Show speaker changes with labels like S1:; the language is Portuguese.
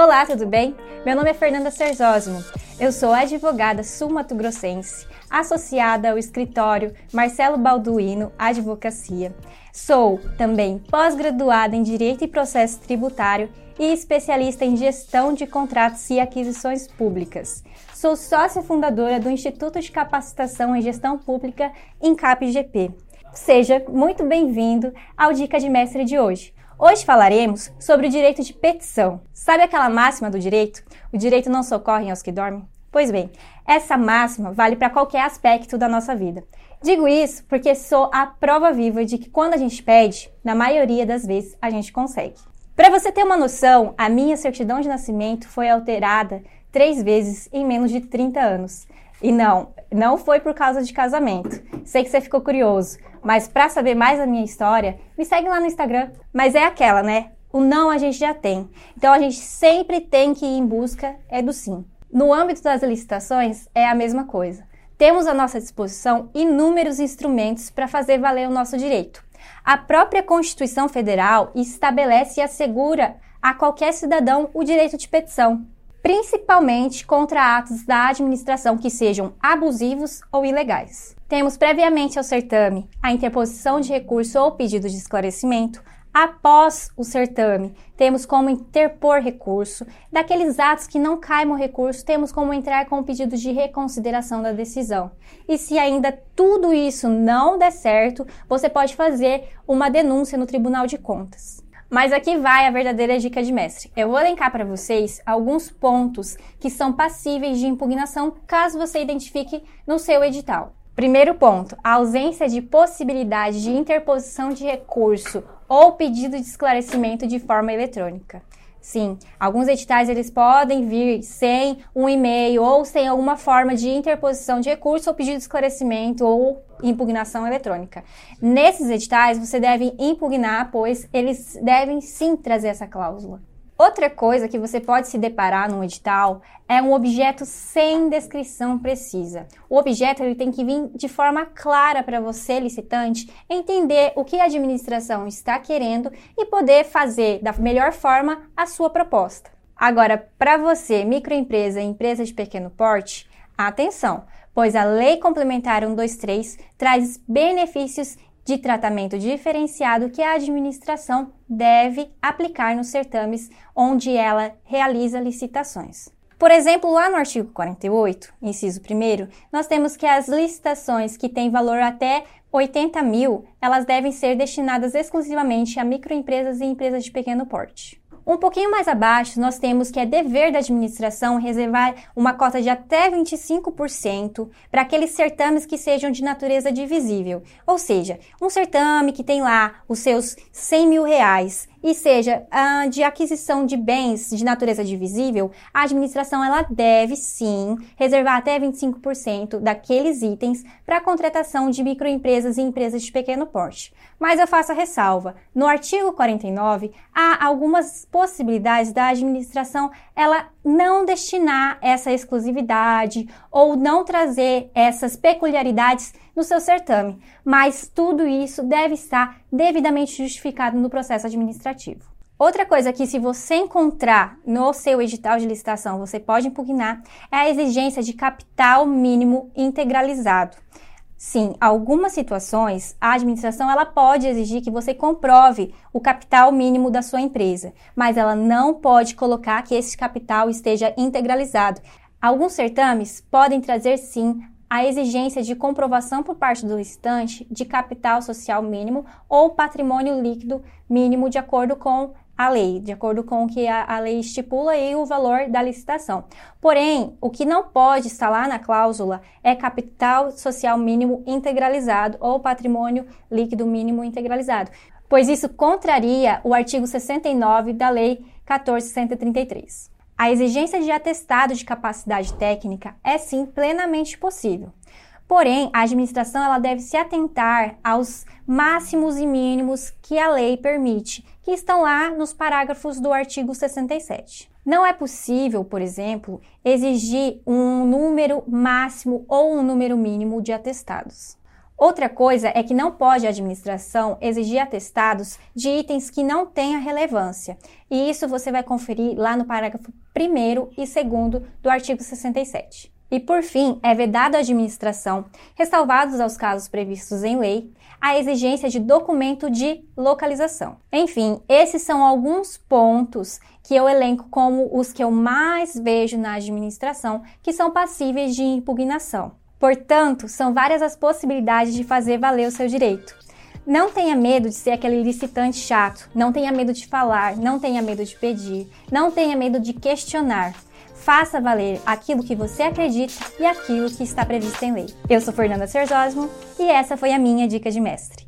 S1: Olá, tudo bem? Meu nome é Fernanda Serzósimo. Eu sou advogada sul-mato-grossense, associada ao escritório Marcelo Balduino Advocacia. Sou também pós-graduada em Direito e Processo Tributário e especialista em Gestão de Contratos e Aquisições Públicas. Sou sócia fundadora do Instituto de Capacitação em Gestão Pública, INCAP-GP. Seja muito bem-vindo ao Dica de Mestre de hoje. Hoje falaremos sobre o direito de petição. Sabe aquela máxima do direito? O direito não socorre aos que dormem? Pois bem, essa máxima vale para qualquer aspecto da nossa vida. Digo isso porque sou a prova viva de que quando a gente pede, na maioria das vezes a gente consegue. Para você ter uma noção, a minha certidão de nascimento foi alterada três vezes em menos de 30 anos. E não, não foi por causa de casamento. Sei que você ficou curioso, mas para saber mais da minha história, me segue lá no Instagram. Mas é aquela, né? O não a gente já tem. Então a gente sempre tem que ir em busca é do sim. No âmbito das licitações é a mesma coisa. Temos à nossa disposição inúmeros instrumentos para fazer valer o nosso direito. A própria Constituição Federal estabelece e assegura a qualquer cidadão o direito de petição principalmente contra atos da administração que sejam abusivos ou ilegais. Temos previamente ao certame a interposição de recurso ou pedido de esclarecimento. Após o certame, temos como interpor recurso. Daqueles atos que não o recurso, temos como entrar com o pedido de reconsideração da decisão. E se ainda tudo isso não der certo, você pode fazer uma denúncia no Tribunal de Contas. Mas aqui vai a verdadeira dica de mestre. Eu vou elencar para vocês alguns pontos que são passíveis de impugnação caso você identifique no seu edital. Primeiro ponto, a ausência de possibilidade de interposição de recurso ou pedido de esclarecimento de forma eletrônica. Sim, alguns editais eles podem vir sem um e-mail ou sem alguma forma de interposição de recurso ou pedido de esclarecimento ou impugnação eletrônica. Nesses editais você deve impugnar, pois eles devem sim trazer essa cláusula. Outra coisa que você pode se deparar num edital é um objeto sem descrição precisa. O objeto ele tem que vir de forma clara para você, licitante, entender o que a administração está querendo e poder fazer da melhor forma a sua proposta. Agora, para você, microempresa e empresa de pequeno porte, atenção, pois a Lei Complementar 123 traz benefícios de tratamento diferenciado que a administração deve aplicar nos certames onde ela realiza licitações. Por exemplo, lá no artigo 48, inciso 1, nós temos que as licitações que têm valor até 80 mil, elas devem ser destinadas exclusivamente a microempresas e empresas de pequeno porte. Um pouquinho mais abaixo, nós temos que é dever da administração reservar uma cota de até 25% para aqueles certames que sejam de natureza divisível. Ou seja, um certame que tem lá os seus 100 mil reais e seja uh, de aquisição de bens de natureza divisível, a administração ela deve sim reservar até 25% daqueles itens para a contratação de microempresas e empresas de pequeno porte. Mas eu faço a ressalva: no artigo 49 há algumas possibilidades da administração ela não destinar essa exclusividade ou não trazer essas peculiaridades no seu certame, mas tudo isso deve estar devidamente justificado no processo administrativo. Outra coisa que, se você encontrar no seu edital de licitação, você pode impugnar é a exigência de capital mínimo integralizado. Sim, algumas situações a administração ela pode exigir que você comprove o capital mínimo da sua empresa, mas ela não pode colocar que esse capital esteja integralizado. Alguns certames podem trazer sim a exigência de comprovação por parte do licitante de capital social mínimo ou patrimônio líquido mínimo de acordo com a lei, de acordo com o que a, a, lei estipula e o valor da licitação. Porém, o que não pode estar lá na cláusula é capital social mínimo integralizado ou patrimônio líquido mínimo integralizado, pois isso contraria o artigo 69 da Lei 1433. A exigência de atestado de capacidade técnica é sim plenamente possível. Porém, a administração ela deve se atentar aos máximos e mínimos que a lei permite, que estão lá nos parágrafos do artigo 67. Não é possível, por exemplo, exigir um número máximo ou um número mínimo de atestados. Outra coisa é que não pode a administração exigir atestados de itens que não tenham relevância. E isso você vai conferir lá no parágrafo 1 e 2 do artigo 67. E por fim, é vedado à administração, ressalvados aos casos previstos em lei, a exigência de documento de localização. Enfim, esses são alguns pontos que eu elenco como os que eu mais vejo na administração que são passíveis de impugnação. Portanto, são várias as possibilidades de fazer valer o seu direito. Não tenha medo de ser aquele licitante chato, não tenha medo de falar, não tenha medo de pedir, não tenha medo de questionar. Faça valer aquilo que você acredita e aquilo que está previsto em lei. Eu sou Fernanda Serzosmo e essa foi a minha dica de mestre.